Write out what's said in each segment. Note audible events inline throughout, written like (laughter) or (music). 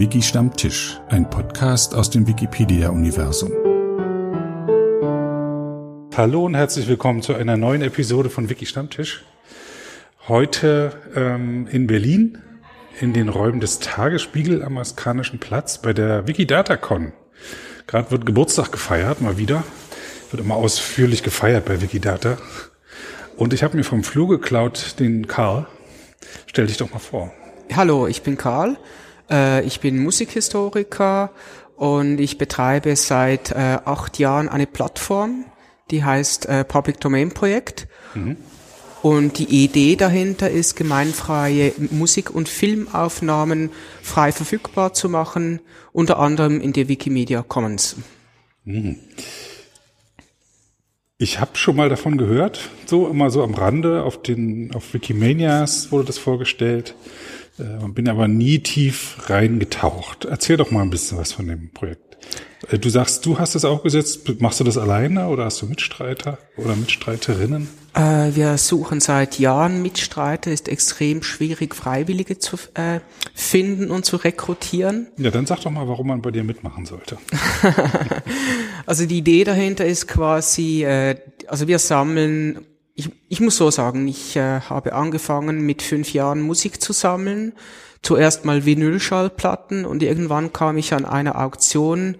Wiki Stammtisch, ein Podcast aus dem Wikipedia-Universum. Hallo und herzlich willkommen zu einer neuen Episode von Wiki Stammtisch. Heute ähm, in Berlin, in den Räumen des Tagesspiegel am Askanischen Platz bei der Wikidatacon. Gerade wird Geburtstag gefeiert, mal wieder. Wird immer ausführlich gefeiert bei Wikidata. Und ich habe mir vom Flur geklaut den Karl. Stell dich doch mal vor. Hallo, ich bin Karl. Äh, ich bin Musikhistoriker und ich betreibe seit äh, acht Jahren eine Plattform, die heißt äh, Public Domain Projekt. Mhm. Und die Idee dahinter ist, gemeinfreie Musik- und Filmaufnahmen frei verfügbar zu machen, unter anderem in der Wikimedia Commons. Mhm. Ich habe schon mal davon gehört, so immer so am Rande, auf den auf Wikimanias wurde das vorgestellt. Äh, bin aber nie tief reingetaucht. Erzähl doch mal ein bisschen was von dem Projekt. Äh, du sagst, du hast es aufgesetzt. Machst du das alleine oder hast du Mitstreiter oder Mitstreiterinnen? Äh, wir suchen seit Jahren Mitstreiter. Ist extrem schwierig, Freiwillige zu äh, finden und zu rekrutieren. Ja, dann sag doch mal, warum man bei dir mitmachen sollte. (laughs) also die Idee dahinter ist quasi, äh, also wir sammeln ich, ich muss so sagen, ich äh, habe angefangen mit fünf Jahren Musik zu sammeln. Zuerst mal Vinylschallplatten und irgendwann kam ich an einer Auktion,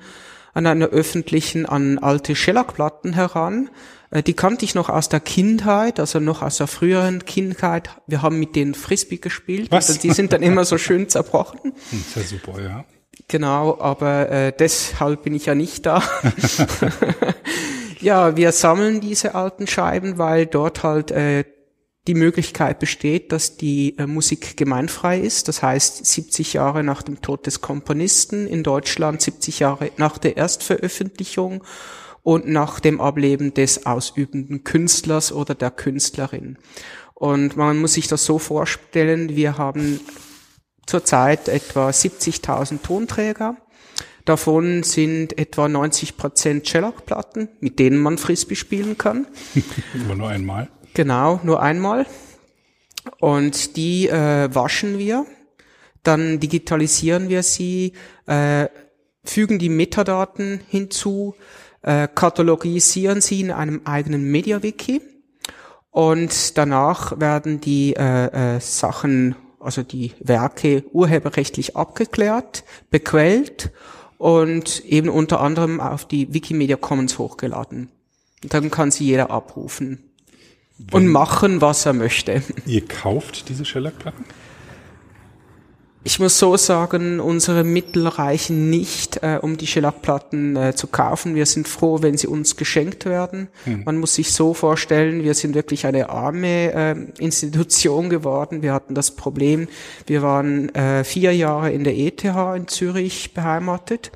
an einer öffentlichen, an alte Shellac-Platten heran. Äh, die kannte ich noch aus der Kindheit, also noch aus der früheren Kindheit. Wir haben mit denen Frisbee gespielt. Was? Und die sind dann immer so schön (laughs) zerbrochen. Hm, sehr super, ja. Genau, aber äh, deshalb bin ich ja nicht da. (laughs) Ja, wir sammeln diese alten Scheiben, weil dort halt äh, die Möglichkeit besteht, dass die äh, Musik gemeinfrei ist. Das heißt, 70 Jahre nach dem Tod des Komponisten in Deutschland, 70 Jahre nach der Erstveröffentlichung und nach dem Ableben des ausübenden Künstlers oder der Künstlerin. Und man muss sich das so vorstellen, wir haben zurzeit etwa 70.000 Tonträger Davon sind etwa 90 Prozent Shellac-Platten, mit denen man Frisbee spielen kann. Aber (laughs) nur einmal. Genau, nur einmal. Und die äh, waschen wir, dann digitalisieren wir sie, äh, fügen die Metadaten hinzu, äh, katalogisieren sie in einem eigenen MediaWiki und danach werden die äh, äh, Sachen, also die Werke urheberrechtlich abgeklärt, bequellt und eben unter anderem auf die Wikimedia Commons hochgeladen. Und dann kann sie jeder abrufen Wenn und machen, was er möchte. Ihr kauft diese Shellac-Platten? Ich muss so sagen, unsere Mittel reichen nicht, äh, um die Shellac-Platten äh, zu kaufen. Wir sind froh, wenn sie uns geschenkt werden. Hm. Man muss sich so vorstellen, wir sind wirklich eine arme äh, Institution geworden. Wir hatten das Problem, wir waren äh, vier Jahre in der ETH in Zürich beheimatet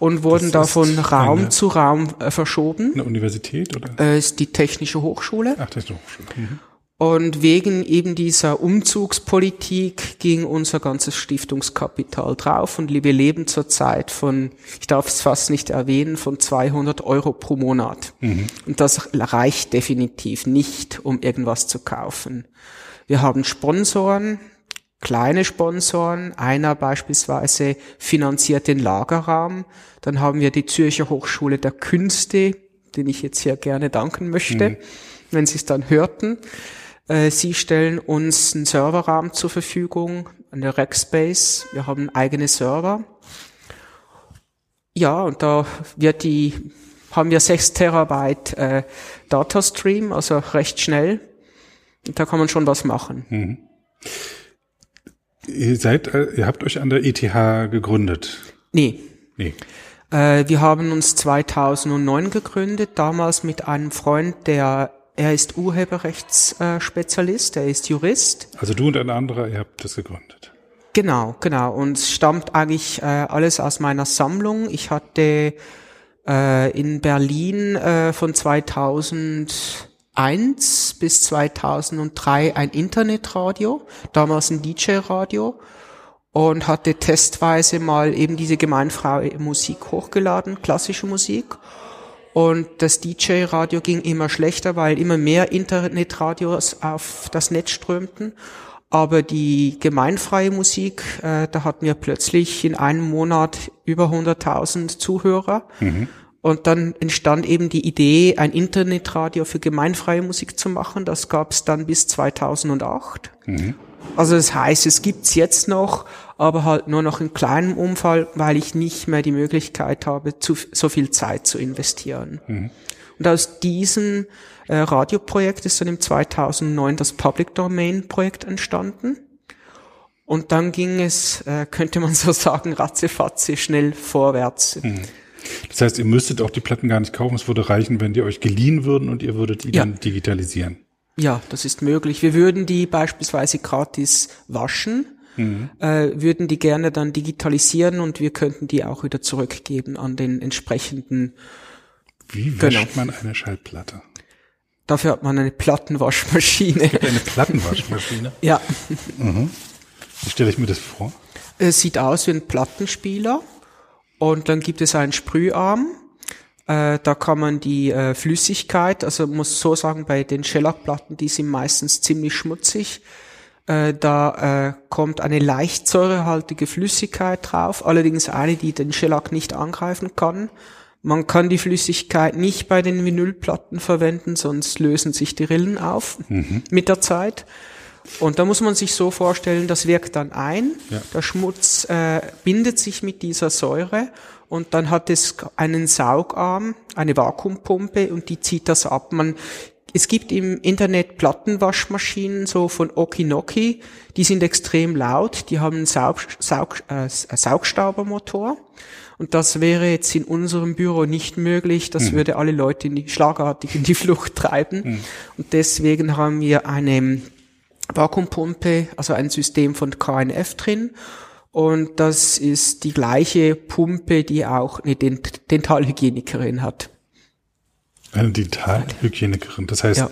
und wurden da von Raum eine, zu Raum äh, verschoben. Eine Universität oder? Äh, ist die Technische Hochschule. Ach, Technische Hochschule. Mhm. Und wegen eben dieser Umzugspolitik ging unser ganzes Stiftungskapital drauf und wir leben zurzeit von, ich darf es fast nicht erwähnen, von 200 Euro pro Monat. Mhm. Und das reicht definitiv nicht, um irgendwas zu kaufen. Wir haben Sponsoren, kleine Sponsoren. Einer beispielsweise finanziert den Lagerraum. Dann haben wir die Zürcher Hochschule der Künste, den ich jetzt hier gerne danken möchte, mhm. wenn Sie es dann hörten. Äh, sie stellen uns einen Serverraum zur Verfügung, eine Rackspace. Wir haben eigene Server. Ja, und da wird die, haben wir 6 Terabyte äh, Datastream, also recht schnell. Und da kann man schon was machen. Mhm. Ihr seid, äh, ihr habt euch an der ETH gegründet? Nee. Nee. Äh, wir haben uns 2009 gegründet, damals mit einem Freund, der er ist Urheberrechtsspezialist, er ist Jurist. Also du und ein anderer, ihr habt das gegründet. Genau, genau. Und es stammt eigentlich äh, alles aus meiner Sammlung. Ich hatte äh, in Berlin äh, von 2001 bis 2003 ein Internetradio, damals ein DJ-Radio und hatte testweise mal eben diese gemeinfreie Musik hochgeladen, klassische Musik. Und das DJ-Radio ging immer schlechter, weil immer mehr Internetradios auf das Netz strömten. Aber die gemeinfreie Musik, äh, da hatten wir plötzlich in einem Monat über 100.000 Zuhörer. Mhm. Und dann entstand eben die Idee, ein Internetradio für gemeinfreie Musik zu machen. Das gab es dann bis 2008. Mhm. Also das heißt, es gibt's jetzt noch, aber halt nur noch in kleinem Umfall, weil ich nicht mehr die Möglichkeit habe, zu, so viel Zeit zu investieren. Mhm. Und aus diesem äh, Radioprojekt ist dann im 2009 das Public Domain Projekt entstanden. Und dann ging es, äh, könnte man so (laughs) sagen, ratzefatze schnell vorwärts. Mhm. Das heißt, ihr müsstet auch die Platten gar nicht kaufen. Es würde reichen, wenn die euch geliehen würden und ihr würdet die ja. dann digitalisieren. Ja, das ist möglich. Wir würden die beispielsweise gratis waschen, mhm. äh, würden die gerne dann digitalisieren und wir könnten die auch wieder zurückgeben an den entsprechenden. Wie wäscht genau. man eine Schallplatte? Dafür hat man eine Plattenwaschmaschine. (laughs) Eine Plattenwaschmaschine? ja. Mhm. Wie stelle ich mir das vor? Es sieht aus wie ein Plattenspieler und dann gibt es einen Sprüharm äh, da kann man die äh, Flüssigkeit, also muss so sagen, bei den Schellackplatten, die sind meistens ziemlich schmutzig. Äh, da äh, kommt eine leicht säurehaltige Flüssigkeit drauf, allerdings eine, die den Shellac nicht angreifen kann. Man kann die Flüssigkeit nicht bei den Vinylplatten verwenden, sonst lösen sich die Rillen auf mhm. mit der Zeit. Und da muss man sich so vorstellen, das wirkt dann ein, ja. der Schmutz äh, bindet sich mit dieser Säure und dann hat es einen Saugarm, eine Vakuumpumpe und die zieht das ab. Man, es gibt im Internet Plattenwaschmaschinen so von Okinoki, die sind extrem laut, die haben einen Saug, Saug, äh, Saugstaubermotor. Und das wäre jetzt in unserem Büro nicht möglich. Das mhm. würde alle Leute in die, schlagartig in die Flucht treiben. Mhm. Und deswegen haben wir eine Vakuumpumpe, also ein System von KNF drin. Und das ist die gleiche Pumpe, die auch eine Dent Dentalhygienikerin hat. Eine Dentalhygienikerin, das heißt, ja.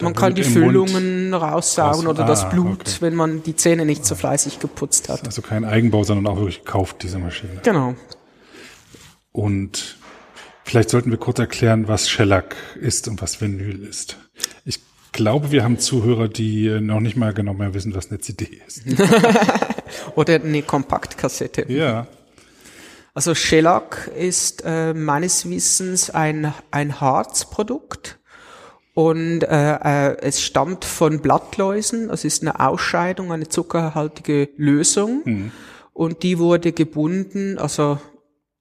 man kann die Füllungen Mund raussaugen oder ah, das Blut, okay. wenn man die Zähne nicht so fleißig geputzt hat. also kein Eigenbau, sondern auch wirklich gekauft, diese Maschine. Genau. Und vielleicht sollten wir kurz erklären, was Shellac ist und was Vinyl ist. Ich glaube, wir haben Zuhörer, die noch nicht mal genau mehr wissen, was eine CD ist. (laughs) Oder eine Kompaktkassette. Ja. Also Shellac ist äh, meines Wissens ein, ein Harzprodukt und äh, äh, es stammt von Blattläusen. Es ist eine Ausscheidung, eine zuckerhaltige Lösung. Mhm. Und die wurde gebunden, also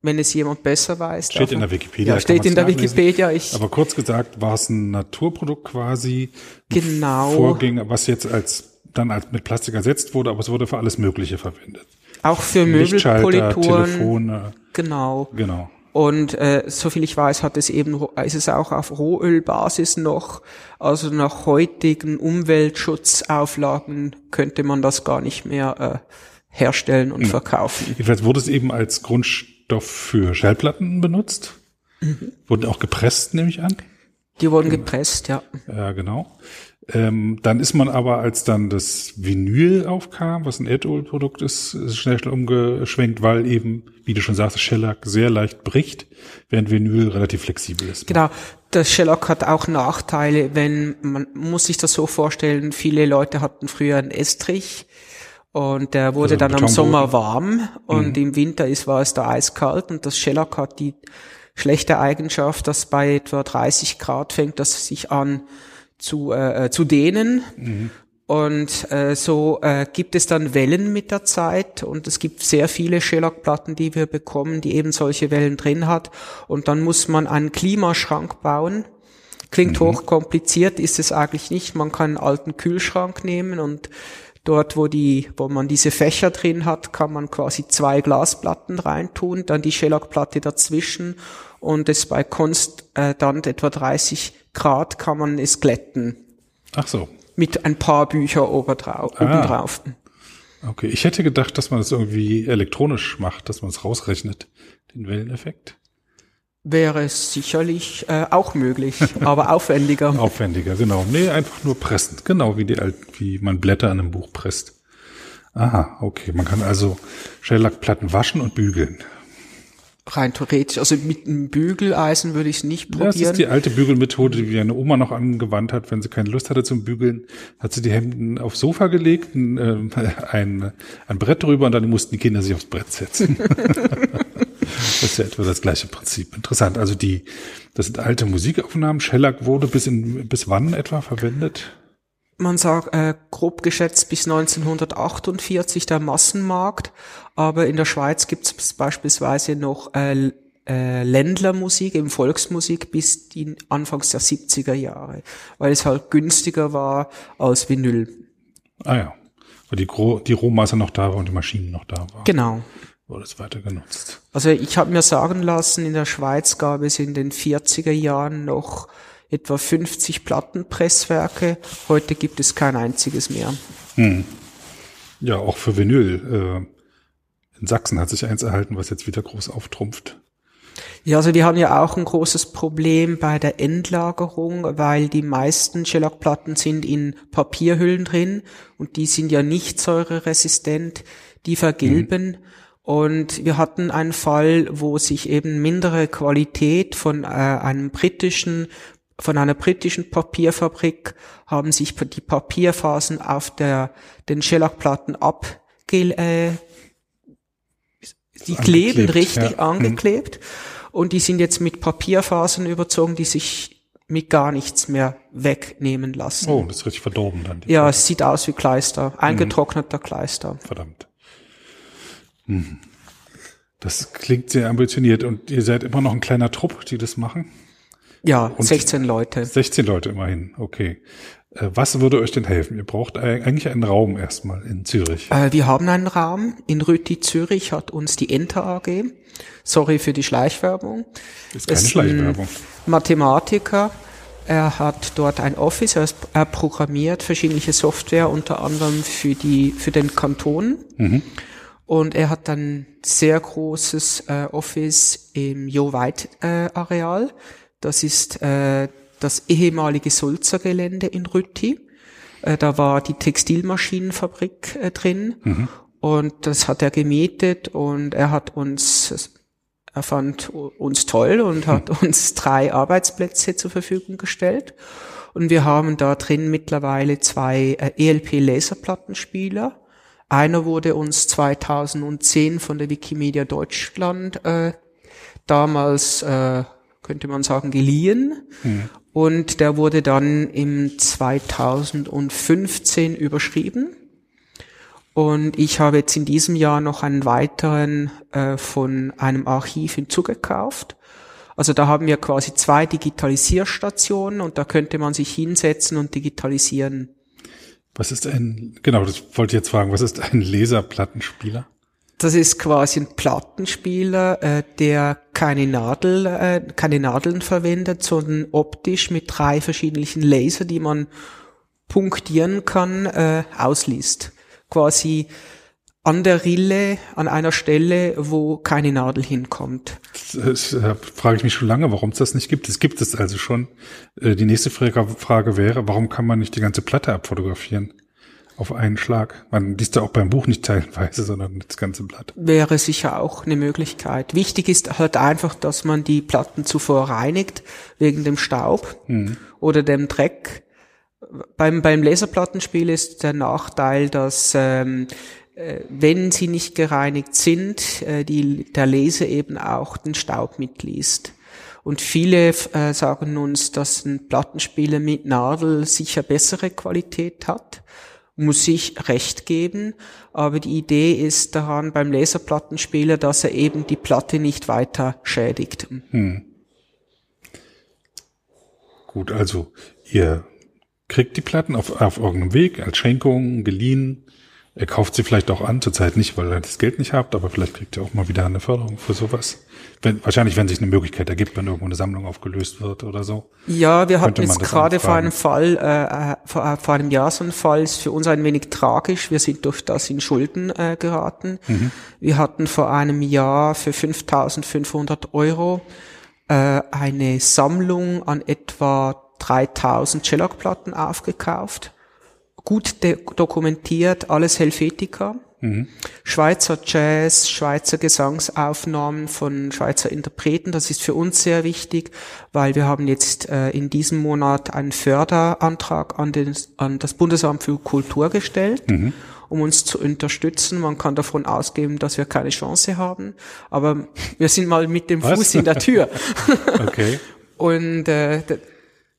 wenn es jemand besser weiß. Steht in der Wikipedia. Ja, steht in der Wikipedia. Ich, Aber kurz gesagt, war es ein Naturprodukt quasi. Genau. Vorging, was jetzt als, dann als mit Plastik ersetzt wurde, aber es wurde für alles Mögliche verwendet. Auch für Möbelpolituren. Telefone. Genau. Genau. Und äh, soviel ich weiß, hat es eben ist es auch auf Rohölbasis noch. Also nach heutigen Umweltschutzauflagen könnte man das gar nicht mehr äh, herstellen und ja. verkaufen. Jedenfalls wurde es eben als Grundstück Stoff für Schallplatten benutzt. Mhm. Wurden auch gepresst, nehme ich an. Die wurden gepresst, ja. Ja, genau. Ähm, dann ist man aber, als dann das Vinyl aufkam, was ein Erdölprodukt ist, schnell umgeschwenkt, weil eben, wie du schon sagst, Shellac sehr leicht bricht, während Vinyl relativ flexibel ist. Genau. Das Shellac hat auch Nachteile, wenn man muss sich das so vorstellen, viele Leute hatten früher einen Estrich und der wurde also dann am Sommer warm und mhm. im Winter ist, war es da eiskalt und das Shellac hat die schlechte Eigenschaft, dass bei etwa 30 Grad fängt das sich an zu, äh, äh, zu dehnen. Mhm. Und äh, so äh, gibt es dann Wellen mit der Zeit und es gibt sehr viele Shellac-Platten, die wir bekommen, die eben solche Wellen drin hat. Und dann muss man einen Klimaschrank bauen. Klingt mhm. hochkompliziert, ist es eigentlich nicht. Man kann einen alten Kühlschrank nehmen und Dort, wo die, wo man diese Fächer drin hat, kann man quasi zwei Glasplatten reintun, dann die Shellac-Platte dazwischen und es bei Konst äh, dann etwa 30 Grad kann man es glätten. Ach so. Mit ein paar Bücher obendrauf. Ah. obendrauf. Okay, ich hätte gedacht, dass man das irgendwie elektronisch macht, dass man es rausrechnet, den Welleneffekt wäre es sicherlich äh, auch möglich, (laughs) aber aufwendiger. aufwendiger, genau. Nee, einfach nur pressen. Genau wie die wie man Blätter an einem Buch presst. Aha, okay. Man kann also Schellackplatten waschen und bügeln. Rein theoretisch. Also mit einem Bügeleisen würde ich es nicht probieren. Das ist die alte Bügelmethode, die meine Oma noch angewandt hat, wenn sie keine Lust hatte zum Bügeln, hat sie die Hemden aufs Sofa gelegt, ein, äh, ein, ein Brett drüber und dann mussten die Kinder sich aufs Brett setzen. (laughs) das ist ja etwa das gleiche Prinzip. Interessant. Also die, das sind alte Musikaufnahmen. Shellac wurde bis in, bis wann etwa verwendet? man sagt äh, grob geschätzt bis 1948 der Massenmarkt, aber in der Schweiz gibt es beispielsweise noch äh, äh, Ländlermusik, eben Volksmusik bis die Anfangs der 70er Jahre, weil es halt günstiger war als Vinyl. Ah ja, weil die, Gro die Rohmasse noch da war und die Maschinen noch da waren. Genau. Wurde es weiter genutzt. Also ich habe mir sagen lassen, in der Schweiz gab es in den 40er Jahren noch etwa 50 Plattenpresswerke. Heute gibt es kein einziges mehr. Hm. Ja, auch für Vinyl. Äh, in Sachsen hat sich eins erhalten, was jetzt wieder groß auftrumpft. Ja, also die haben ja auch ein großes Problem bei der Endlagerung, weil die meisten Shellac-Platten sind in Papierhüllen drin und die sind ja nicht säureresistent, die vergilben. Mhm. Und wir hatten einen Fall, wo sich eben mindere Qualität von äh, einem britischen von einer britischen Papierfabrik haben sich die Papierphasen auf der, den Schellackplatten abge, äh, die kleben richtig ja. angeklebt und die sind jetzt mit Papierfasern überzogen, die sich mit gar nichts mehr wegnehmen lassen. Oh, das ist richtig verdorben dann. Ja, es sieht aus wie Kleister, eingetrockneter mhm. Kleister. Verdammt. Das klingt sehr ambitioniert und ihr seid immer noch ein kleiner Trupp, die das machen? Ja, und 16 Leute. 16 Leute immerhin, okay. Äh, was würde euch denn helfen? Ihr braucht eigentlich einen Raum erstmal in Zürich. Äh, wir haben einen Raum. In Rütti Zürich hat uns die Enter AG. Sorry für die Schleichwerbung. Ist keine ist Schleichwerbung. Mathematiker. Er hat dort ein Office. Er, er programmiert verschiedene Software, unter anderem für die, für den Kanton. Mhm. Und er hat ein sehr großes äh, Office im Jo-Weit-Areal. Äh, das ist äh, das ehemalige Sulzer-Gelände in Rütti. Äh, da war die Textilmaschinenfabrik äh, drin. Mhm. Und das hat er gemietet und er hat uns, er fand uns toll und hat mhm. uns drei Arbeitsplätze zur Verfügung gestellt. Und wir haben da drin mittlerweile zwei äh, ELP-Laserplattenspieler. Einer wurde uns 2010 von der Wikimedia Deutschland äh, damals äh, könnte man sagen, geliehen. Mhm. Und der wurde dann im 2015 überschrieben. Und ich habe jetzt in diesem Jahr noch einen weiteren äh, von einem Archiv hinzugekauft. Also da haben wir quasi zwei Digitalisierstationen und da könnte man sich hinsetzen und digitalisieren. Was ist ein, genau, das wollte ich jetzt fragen, was ist ein Laserplattenspieler? Das ist quasi ein Plattenspieler, äh, der keine Nadel, äh, keine Nadeln verwendet, sondern optisch mit drei verschiedenen Laser, die man punktieren kann, äh, ausliest. Quasi an der Rille, an einer Stelle, wo keine Nadel hinkommt. Das, das frage ich mich schon lange, warum es das nicht gibt. Es gibt es also schon. Äh, die nächste Frage wäre, warum kann man nicht die ganze Platte abfotografieren? auf einen Schlag. Man liest ja auch beim Buch nicht teilweise, sondern das ganze Blatt. Wäre sicher auch eine Möglichkeit. Wichtig ist halt einfach, dass man die Platten zuvor reinigt, wegen dem Staub hm. oder dem Dreck. Beim, beim Laserplattenspiel ist der Nachteil, dass ähm, äh, wenn sie nicht gereinigt sind, äh, die, der Laser eben auch den Staub mitliest. Und viele äh, sagen uns, dass ein Plattenspieler mit Nadel sicher bessere Qualität hat muss ich recht geben, aber die Idee ist daran beim Laserplattenspieler, dass er eben die Platte nicht weiter schädigt. Hm. Gut, also ihr kriegt die Platten auf, auf irgendeinem Weg als Schenkung, geliehen, er kauft sie vielleicht auch an, zurzeit nicht, weil er das Geld nicht habt, aber vielleicht kriegt er auch mal wieder eine Förderung für sowas. Wenn, wahrscheinlich, wenn sich eine Möglichkeit ergibt, wenn irgendwo eine Sammlung aufgelöst wird oder so. Ja, wir hatten jetzt gerade vor einem Fall, äh, äh, vor, äh, vor einem Jahr so einen Fall, ist für uns ein wenig tragisch. Wir sind durch das in Schulden äh, geraten. Mhm. Wir hatten vor einem Jahr für 5.500 Euro äh, eine Sammlung an etwa 3000 Shellac-Platten aufgekauft gut dokumentiert, alles Helvetica. Mhm. Schweizer Jazz, Schweizer Gesangsaufnahmen von Schweizer Interpreten, das ist für uns sehr wichtig, weil wir haben jetzt äh, in diesem Monat einen Förderantrag an, den, an das Bundesamt für Kultur gestellt. Mhm um uns zu unterstützen. Man kann davon ausgehen, dass wir keine Chance haben, aber wir sind mal mit dem Was? Fuß in der Tür. (laughs) okay. Und äh,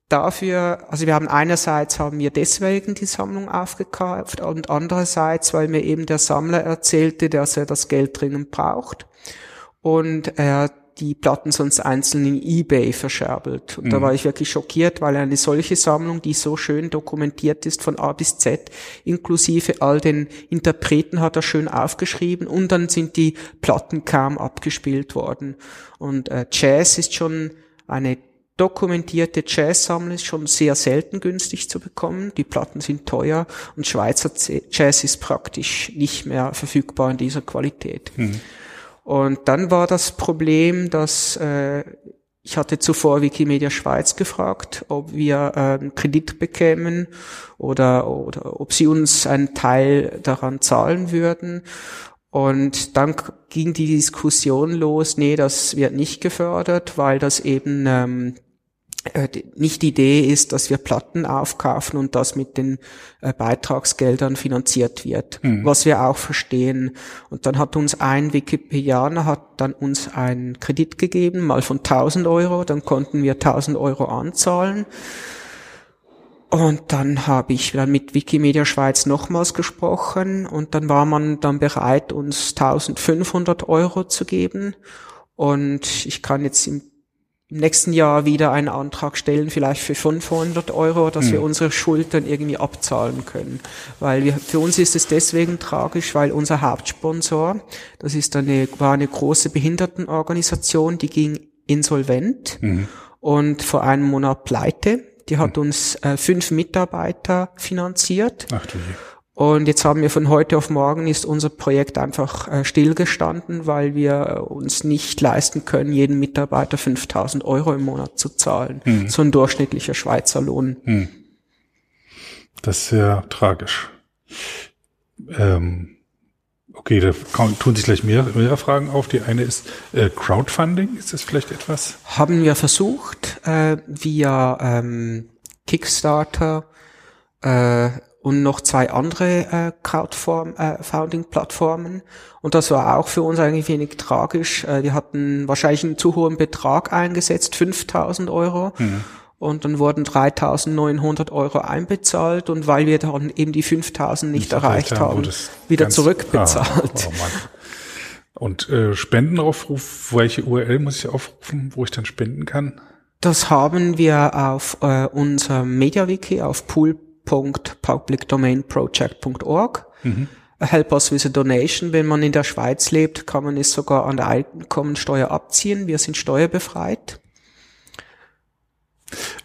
dafür, also wir haben einerseits haben wir deswegen die Sammlung aufgekauft und andererseits, weil mir eben der Sammler erzählte, dass er das Geld dringend braucht und er die Platten sonst einzeln in eBay verscherbelt. Und mhm. da war ich wirklich schockiert, weil eine solche Sammlung, die so schön dokumentiert ist von A bis Z, inklusive all den Interpreten hat er schön aufgeschrieben und dann sind die Platten kaum abgespielt worden. Und äh, Jazz ist schon eine dokumentierte Jazz-Sammlung ist schon sehr selten günstig zu bekommen. Die Platten sind teuer und Schweizer Jazz ist praktisch nicht mehr verfügbar in dieser Qualität. Mhm. Und dann war das Problem, dass äh, ich hatte zuvor Wikimedia Schweiz gefragt, ob wir äh, einen Kredit bekämen oder, oder ob sie uns einen Teil daran zahlen würden. Und dann ging die Diskussion los, nee, das wird nicht gefördert, weil das eben ähm, äh, nicht die Idee ist, dass wir Platten aufkaufen und das mit den äh, Beitragsgeldern finanziert wird, mhm. was wir auch verstehen. Und dann hat uns ein Wikipedianer hat dann uns einen Kredit gegeben, mal von 1000 Euro, dann konnten wir 1000 Euro anzahlen. Und dann habe ich dann mit Wikimedia Schweiz nochmals gesprochen und dann war man dann bereit, uns 1500 Euro zu geben. Und ich kann jetzt im im nächsten Jahr wieder einen Antrag stellen, vielleicht für 500 Euro, dass mhm. wir unsere Schulden irgendwie abzahlen können. Weil wir, für uns ist es deswegen tragisch, weil unser Hauptsponsor, das ist eine, war eine große Behindertenorganisation, die ging insolvent mhm. und vor einem Monat pleite. Die hat mhm. uns äh, fünf Mitarbeiter finanziert. Ach du je. Und jetzt haben wir von heute auf morgen ist unser Projekt einfach äh, stillgestanden, weil wir uns nicht leisten können, jedem Mitarbeiter 5000 Euro im Monat zu zahlen. Hm. So ein durchschnittlicher Schweizer Lohn. Hm. Das ist sehr tragisch. Ähm, okay, da tun sich gleich mehr, mehr Fragen auf. Die eine ist äh, Crowdfunding. Ist das vielleicht etwas? Haben wir versucht, äh, via ähm, Kickstarter äh, und noch zwei andere äh, Crowdfunding-Plattformen. Und das war auch für uns eigentlich wenig tragisch. Äh, wir hatten wahrscheinlich einen zu hohen Betrag eingesetzt, 5000 Euro. Mhm. Und dann wurden 3.900 Euro einbezahlt und weil wir dann eben die 5.000 nicht, nicht erreicht haben, wieder zurückbezahlt. Ah, oh und äh, Spendenaufruf, welche URL muss ich aufrufen, wo ich dann spenden kann? Das haben wir auf äh, unserem MediaWiki auf pool www.publicdomainproject.org. Mhm. Help us with a donation. Wenn man in der Schweiz lebt, kann man es sogar an der Einkommensteuer abziehen. Wir sind steuerbefreit.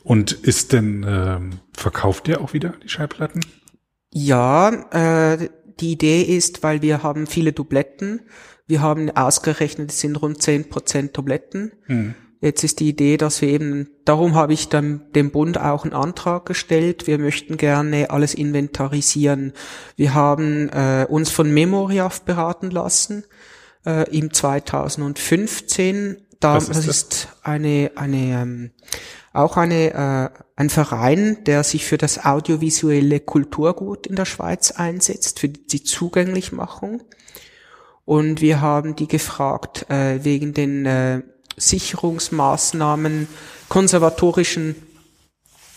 Und ist denn, ähm, verkauft ihr auch wieder die Schallplatten? Ja, äh, die Idee ist, weil wir haben viele Dubletten. Wir haben ausgerechnet, es sind rund zehn Prozent Dubletten. Mhm. Jetzt ist die Idee, dass wir eben, darum habe ich dann dem Bund auch einen Antrag gestellt. Wir möchten gerne alles inventarisieren. Wir haben äh, uns von Memoriaf beraten lassen äh, im 2015. Da, ist das, das ist eine, eine ähm, auch eine, äh, ein Verein, der sich für das audiovisuelle Kulturgut in der Schweiz einsetzt, für die Zugänglichmachung. Und wir haben die gefragt äh, wegen den äh, Sicherungsmaßnahmen, konservatorischen,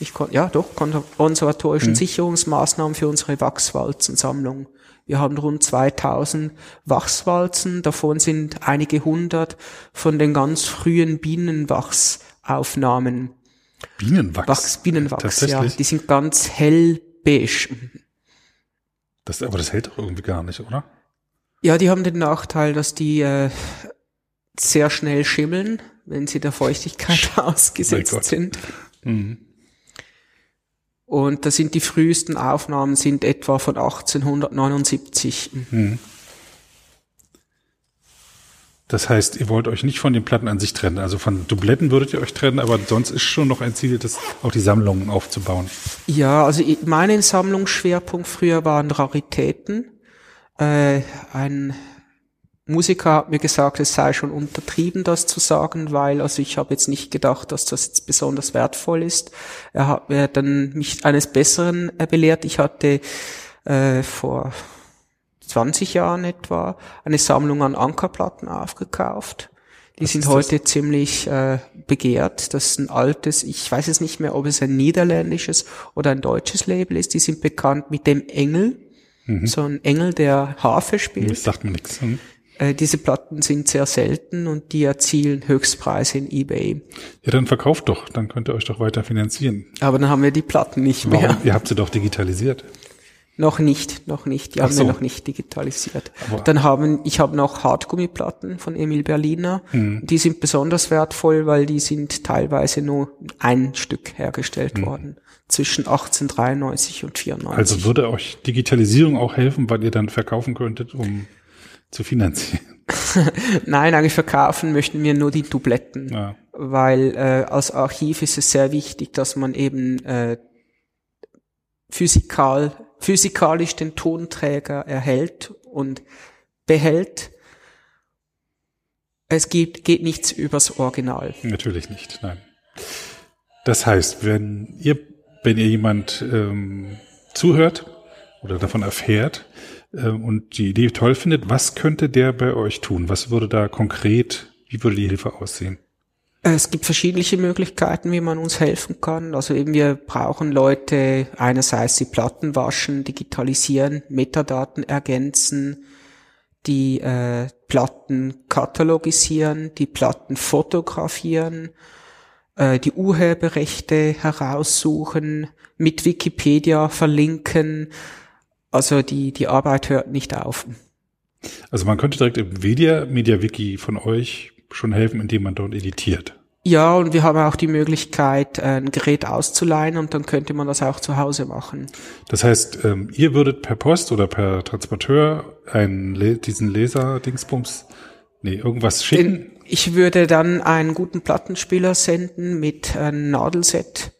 ich kon, ja doch, konservatorischen mhm. Sicherungsmaßnahmen für unsere Wachswalzensammlung. Wir haben rund 2000 Wachswalzen, davon sind einige hundert von den ganz frühen Bienenwachsaufnahmen. Bienenwachs? Wachs, Bienenwachs, ja. Die sind ganz hell beige. Das, aber das hält doch irgendwie gar nicht, oder? Ja, die haben den Nachteil, dass die äh, sehr schnell schimmeln, wenn sie der Feuchtigkeit (laughs) ausgesetzt sind. Mhm. Und da sind die frühesten Aufnahmen sind etwa von 1879. Mhm. Das heißt, ihr wollt euch nicht von den Platten an sich trennen. Also von Dubletten würdet ihr euch trennen, aber sonst ist schon noch ein Ziel, das auch die Sammlungen aufzubauen. Ja, also mein Sammlungsschwerpunkt früher waren Raritäten. Äh, ein Musiker hat mir gesagt, es sei schon untertrieben, das zu sagen, weil, also ich habe jetzt nicht gedacht, dass das jetzt besonders wertvoll ist. Er hat mir dann mich eines Besseren äh, belehrt. Ich hatte äh, vor 20 Jahren etwa eine Sammlung an Ankerplatten aufgekauft. Die sind ist das? heute ziemlich äh, begehrt. Das ist ein altes, ich weiß es nicht mehr, ob es ein niederländisches oder ein deutsches Label ist. Die sind bekannt mit dem Engel. So ein Engel, der Harfe spielt. Das sagt mir nichts. Hm? Äh, diese Platten sind sehr selten und die erzielen Höchstpreise in eBay. Ja, dann verkauft doch, dann könnt ihr euch doch weiter finanzieren. Aber dann haben wir die Platten nicht Warum? mehr. Ihr habt sie doch digitalisiert. Noch nicht, noch nicht. Die Ach haben so. wir noch nicht digitalisiert. Aber- Dann haben, ich habe noch Hartgummiplatten von Emil Berliner. Hm. Die sind besonders wertvoll, weil die sind teilweise nur ein Stück hergestellt Hm. worden. Zwischen 1893 und 94. Also würde euch Digitalisierung auch helfen, weil ihr dann verkaufen könntet, um zu finanzieren. (laughs) Nein, eigentlich verkaufen möchten wir nur die Dubletten. Ja. Weil äh, als Archiv ist es sehr wichtig, dass man eben äh, physikal, physikalisch den Tonträger erhält und behält. Es geht, geht nichts übers Original. Natürlich nicht, nein. Das heißt, wenn ihr, wenn ihr jemand ähm, zuhört oder davon erfährt ähm, und die Idee toll findet, was könnte der bei euch tun? Was würde da konkret, wie würde die Hilfe aussehen? Es gibt verschiedene Möglichkeiten, wie man uns helfen kann. Also eben wir brauchen Leute einerseits die Platten waschen, digitalisieren, Metadaten ergänzen, die äh, Platten katalogisieren, die Platten fotografieren, äh, die Urheberrechte heraussuchen, mit Wikipedia verlinken. Also die, die Arbeit hört nicht auf. Also man könnte direkt im Media, MediaWiki von euch schon helfen, indem man dort editiert. Ja, und wir haben auch die Möglichkeit, ein Gerät auszuleihen und dann könnte man das auch zu Hause machen. Das heißt, ähm, ihr würdet per Post oder per Transporteur einen, diesen Laser-Dingsbums, nee, irgendwas schicken. Ich würde dann einen guten Plattenspieler senden mit einem Nadelset,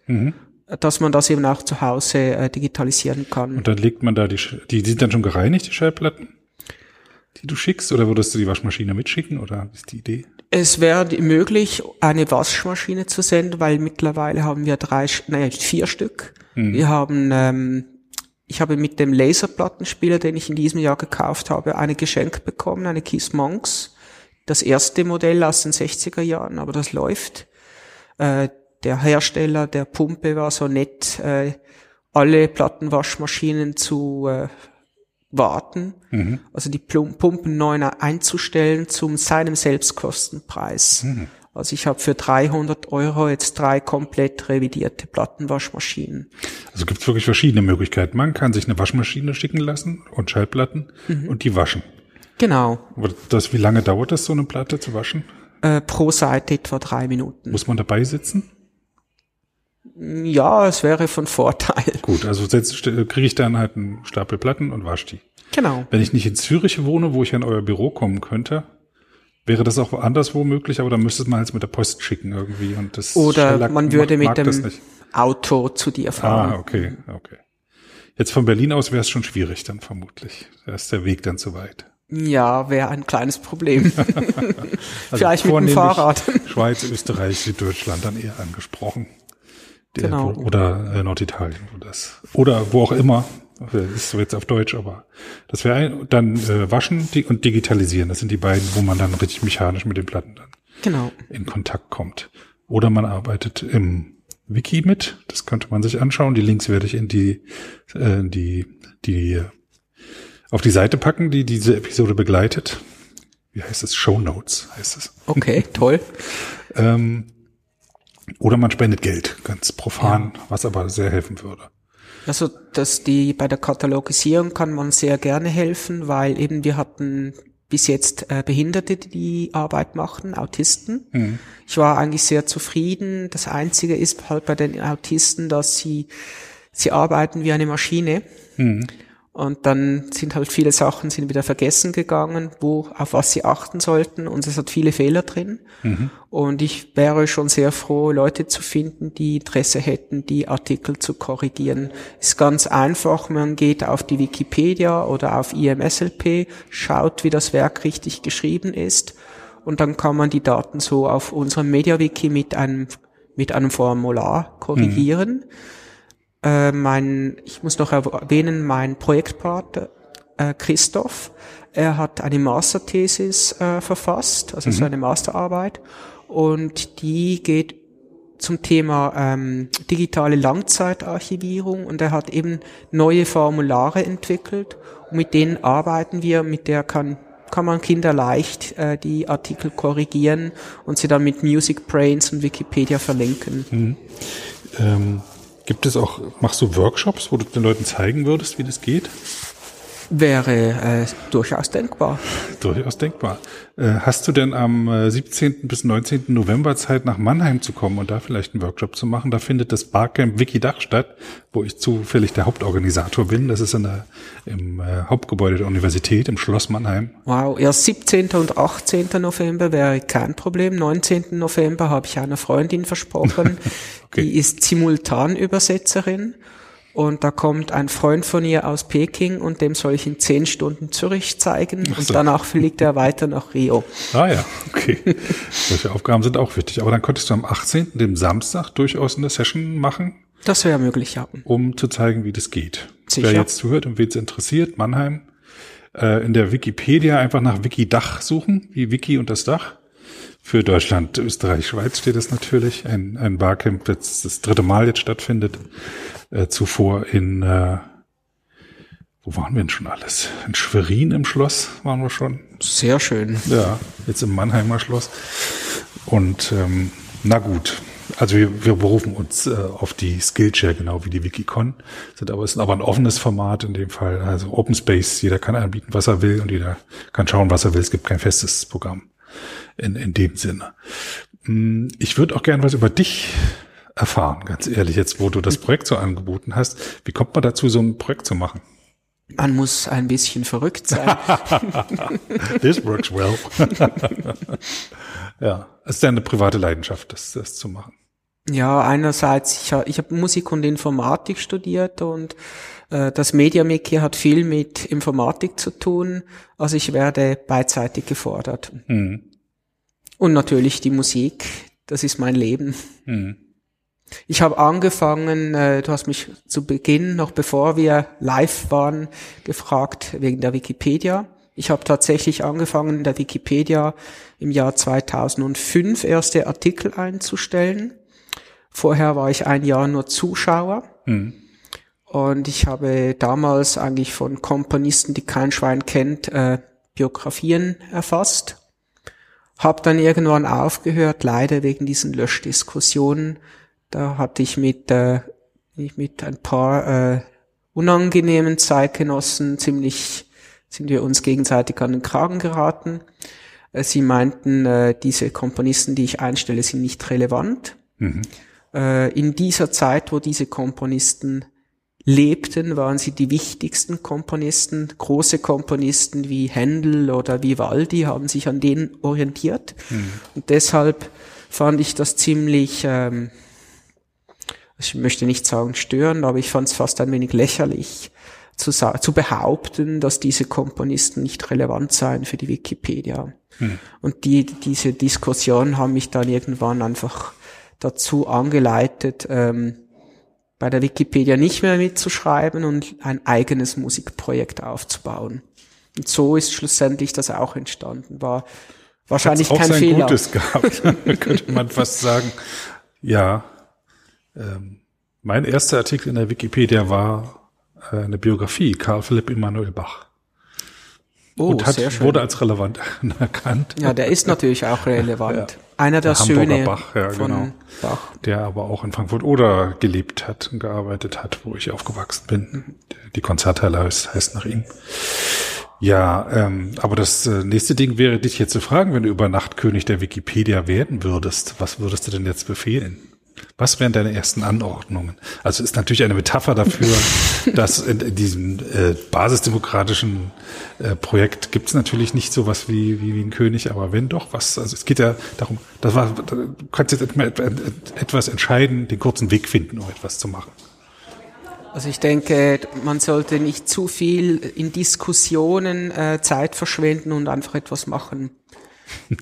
dass man das eben auch zu Hause äh, digitalisieren kann. Und dann legt man da die, die, die sind dann schon gereinigt, die Schallplatten, die du schickst, oder würdest du die Waschmaschine mitschicken, oder ist die Idee? Es wäre möglich, eine Waschmaschine zu senden, weil mittlerweile haben wir drei, nein, vier Stück. Wir haben, ähm, ich habe mit dem Laserplattenspieler, den ich in diesem Jahr gekauft habe, eine Geschenk bekommen, eine Keys Monks. Das erste Modell aus den 60er Jahren, aber das läuft. Äh, der Hersteller der Pumpe war so nett, äh, alle Plattenwaschmaschinen zu äh, warten, also die Pumpen neu einzustellen zum seinem Selbstkostenpreis. Also ich habe für 300 Euro jetzt drei komplett revidierte Plattenwaschmaschinen. Also gibt es wirklich verschiedene Möglichkeiten. Man kann sich eine Waschmaschine schicken lassen und Schallplatten und die waschen. Genau, Aber das, wie lange dauert das, so eine Platte zu waschen? äh, pro Seite etwa drei Minuten. Muss man dabei sitzen? Ja, es wäre von Vorteil. (laughs) Gut, also kriege ich dann halt einen Stapel Platten und wasche die. Genau. Wenn ich nicht in Zürich wohne, wo ich an euer Büro kommen könnte, wäre das auch anderswo möglich, aber dann müsste man halt mit der Post schicken irgendwie und das Oder Schellack man würde mag- mit dem. Auto zu dir Ah, fahren. okay, okay. Jetzt von Berlin aus wäre es schon schwierig dann vermutlich. Da ist der Weg dann zu weit. Ja, wäre ein kleines Problem. Also (laughs) Vielleicht mit dem Fahrrad. Schweiz, Österreich, Süddeutschland dann eher angesprochen. Genau. Oder äh, Norditalien. Das, oder wo auch immer. Das ist so jetzt auf Deutsch, aber das wäre ein, dann äh, waschen die, und digitalisieren. Das sind die beiden, wo man dann richtig mechanisch mit den Platten dann Genau. in Kontakt kommt. Oder man arbeitet im Wiki mit. Das könnte man sich anschauen. Die Links werde ich in die, äh, die, die äh, auf die Seite packen, die diese Episode begleitet. Wie heißt es? Show Notes heißt es. Okay, toll. Ähm, oder man spendet Geld, ganz profan, was aber sehr helfen würde. Also, dass die bei der Katalogisierung kann man sehr gerne helfen, weil eben wir hatten bis jetzt äh, Behinderte, die die Arbeit machen, Autisten. Ich war eigentlich sehr zufrieden. Das Einzige ist halt bei den Autisten, dass sie sie arbeiten wie eine Maschine. Und dann sind halt viele Sachen sind wieder vergessen gegangen, wo, auf was sie achten sollten. Und es hat viele Fehler drin. Mhm. Und ich wäre schon sehr froh, Leute zu finden, die Interesse hätten, die Artikel zu korrigieren. Ist ganz einfach. Man geht auf die Wikipedia oder auf IMSLP, schaut, wie das Werk richtig geschrieben ist. Und dann kann man die Daten so auf unserem MediaWiki mit einem, mit einem Formular korrigieren. Mhm. Äh, mein, ich muss noch erwähnen, mein Projektpartner äh, Christoph, er hat eine Masterthesis äh, verfasst, also mhm. so eine Masterarbeit, und die geht zum Thema ähm, digitale Langzeitarchivierung und er hat eben neue Formulare entwickelt und mit denen arbeiten wir, mit der kann kann man Kinder leicht äh, die Artikel korrigieren und sie dann mit Music Brains und Wikipedia verlinken. Mhm. Ähm, Gibt es auch, machst du Workshops, wo du den Leuten zeigen würdest, wie das geht? Wäre äh, durchaus denkbar. (laughs) Durchaus denkbar. Äh, hast du denn am 17. Äh, bis 19. November Zeit, nach Mannheim zu kommen und da vielleicht einen Workshop zu machen? Da findet das Barcamp Wikidach statt, wo ich zufällig der Hauptorganisator bin. Das ist in der, im äh, Hauptgebäude der Universität, im Schloss Mannheim. Wow, ja, 17. und 18. November wäre kein Problem. 19. November habe ich einer Freundin versprochen. (laughs) okay. Die ist Simultanübersetzerin und da kommt ein Freund von ihr aus Peking und dem soll ich in zehn Stunden Zürich zeigen so. und danach fliegt er weiter nach Rio. Ah ja, okay. Solche Aufgaben sind auch wichtig. Aber dann könntest du am 18., dem Samstag, durchaus eine Session machen. Das wäre möglich, ja. Um zu zeigen, wie das geht. Sicher. Wer jetzt zuhört und wen es interessiert, Mannheim, äh, in der Wikipedia einfach nach Wikidach suchen, wie Wiki und das Dach. Für Deutschland, Österreich, Schweiz steht es natürlich. Ein, ein Barcamp, das das dritte Mal jetzt stattfindet äh, zuvor in, äh, wo waren wir denn schon alles? In Schwerin im Schloss waren wir schon. Sehr schön. Ja, jetzt im Mannheimer Schloss. Und ähm, na gut, also wir, wir berufen uns äh, auf die Skillshare, genau wie die Wikicon. Sind aber, ist aber ein offenes Format in dem Fall. Also Open Space, jeder kann anbieten, was er will und jeder kann schauen, was er will. Es gibt kein festes Programm in, in dem Sinne. Hm, ich würde auch gerne was über dich erfahren, ganz ehrlich, jetzt wo du das Projekt so angeboten hast. Wie kommt man dazu, so ein Projekt zu machen? Man muss ein bisschen verrückt sein. (laughs) This works well. ja, es ist ja eine private Leidenschaft, das, das zu machen. Ja, einerseits, ich habe ich hab Musik und Informatik studiert und äh, das Mediamaker hat viel mit Informatik zu tun, also ich werde beidseitig gefordert. Mhm. Und natürlich die Musik, das ist mein Leben. Mhm. Ich habe angefangen, äh, du hast mich zu Beginn, noch bevor wir live waren, gefragt wegen der Wikipedia. Ich habe tatsächlich angefangen, in der Wikipedia im Jahr 2005 erste Artikel einzustellen. Vorher war ich ein Jahr nur Zuschauer. Mhm. Und ich habe damals eigentlich von Komponisten, die kein Schwein kennt, äh, Biografien erfasst. Hab dann irgendwann aufgehört, leider wegen diesen Löschdiskussionen da hatte ich mit, äh, mit ein paar äh, unangenehmen Zeitgenossen ziemlich, sind wir uns gegenseitig an den Kragen geraten. Äh, sie meinten, äh, diese Komponisten, die ich einstelle, sind nicht relevant. Mhm. Äh, in dieser Zeit, wo diese Komponisten lebten, waren sie die wichtigsten Komponisten. Große Komponisten wie Händel oder Vivaldi haben sich an denen orientiert. Mhm. Und deshalb fand ich das ziemlich ähm, ich möchte nicht sagen stören, aber ich fand es fast ein wenig lächerlich zu, zu behaupten, dass diese Komponisten nicht relevant seien für die Wikipedia. Hm. Und die, diese Diskussion haben mich dann irgendwann einfach dazu angeleitet, ähm, bei der Wikipedia nicht mehr mitzuschreiben und ein eigenes Musikprojekt aufzubauen. Und so ist schlussendlich das auch entstanden. War wahrscheinlich Hat's auch kein sein Fehler. Gutes gehabt, (laughs) könnte man fast sagen. Ja, ähm, mein erster Artikel in der Wikipedia war äh, eine Biografie, Karl Philipp Emanuel Bach. Oh, und hat, wurde als relevant (laughs) erkannt. Ja, der ist natürlich auch relevant. Ja, Einer der, der Söhne Bach, ja, von genau. Bach. Der aber auch in Frankfurt oder gelebt hat und gearbeitet hat, wo ich aufgewachsen bin. Die Konzerthalle heißt, heißt nach ihm. Ja, ähm, aber das äh, nächste Ding wäre, dich jetzt zu fragen, wenn du über Nacht König der Wikipedia werden würdest, was würdest du denn jetzt befehlen? Was wären deine ersten Anordnungen? Also ist natürlich eine Metapher dafür, (laughs) dass in, diesem äh, basisdemokratischen äh, Projekt gibt es natürlich nicht so was wie, wie, wie ein König, aber wenn doch was, also es geht ja darum, das war, du kannst jetzt etwas entscheiden, den kurzen Weg finden, um etwas zu machen. Also ich denke, man sollte nicht zu viel in Diskussionen äh, Zeit verschwenden und einfach etwas machen.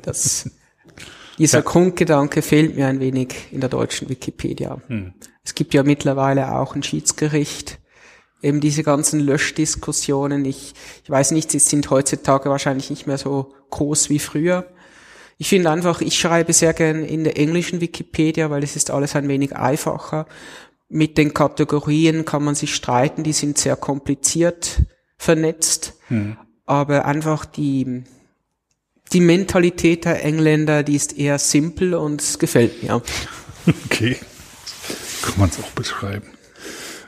Das (laughs) dieser ja. Grundgedanke fehlt mir ein wenig in der deutschen Wikipedia. Hm. Es gibt ja mittlerweile auch ein Schiedsgericht. Eben diese ganzen Löschdiskussionen, ich, ich weiß nicht, sie sind heutzutage wahrscheinlich nicht mehr so groß wie früher. Ich finde einfach, ich schreibe sehr gern in der englischen Wikipedia, weil es ist alles ein wenig einfacher. Mit den Kategorien kann man sich streiten, die sind sehr kompliziert vernetzt. Hm. Aber einfach die, die Mentalität der Engländer, die ist eher simpel und es gefällt mir. Okay, kann man es auch beschreiben.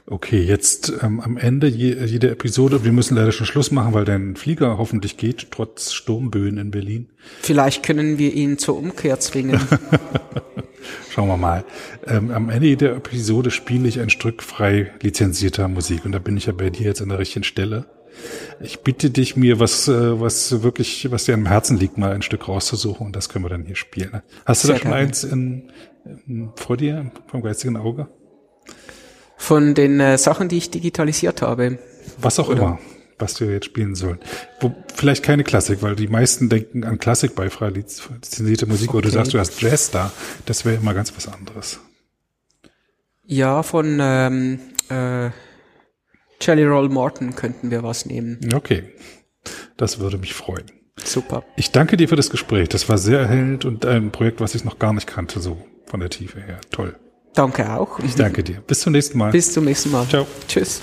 Okay, jetzt ähm, am Ende je, jeder Episode, wir müssen leider schon Schluss machen, weil dein Flieger hoffentlich geht, trotz Sturmböen in Berlin. Vielleicht können wir ihn zur Umkehr zwingen. (laughs) Schauen wir mal. Ähm, am Ende jeder Episode spiele ich ein Stück frei lizenzierter Musik und da bin ich ja bei dir jetzt an der richtigen Stelle. Ich bitte dich, mir was, äh, was wirklich, was dir am Herzen liegt, mal ein Stück rauszusuchen und das können wir dann hier spielen. Hast du Sehr da schon gerne. eins in, in, vor dir, vom geistigen Auge? Von den äh, Sachen, die ich digitalisiert habe. Was auch Oder? immer, was wir jetzt spielen sollen. Wo, vielleicht keine Klassik, weil die meisten denken an Klassik bei frei lizenzierter Musik, okay. oder du sagst, du hast Jazz da. Das wäre immer ganz was anderes. Ja, von ähm, äh, Jelly Roll Morton könnten wir was nehmen. Okay, das würde mich freuen. Super. Ich danke dir für das Gespräch. Das war sehr erhellend und ein Projekt, was ich noch gar nicht kannte, so von der Tiefe her. Toll. Danke auch. Ich danke dir. Bis zum nächsten Mal. Bis zum nächsten Mal. Ciao. Tschüss.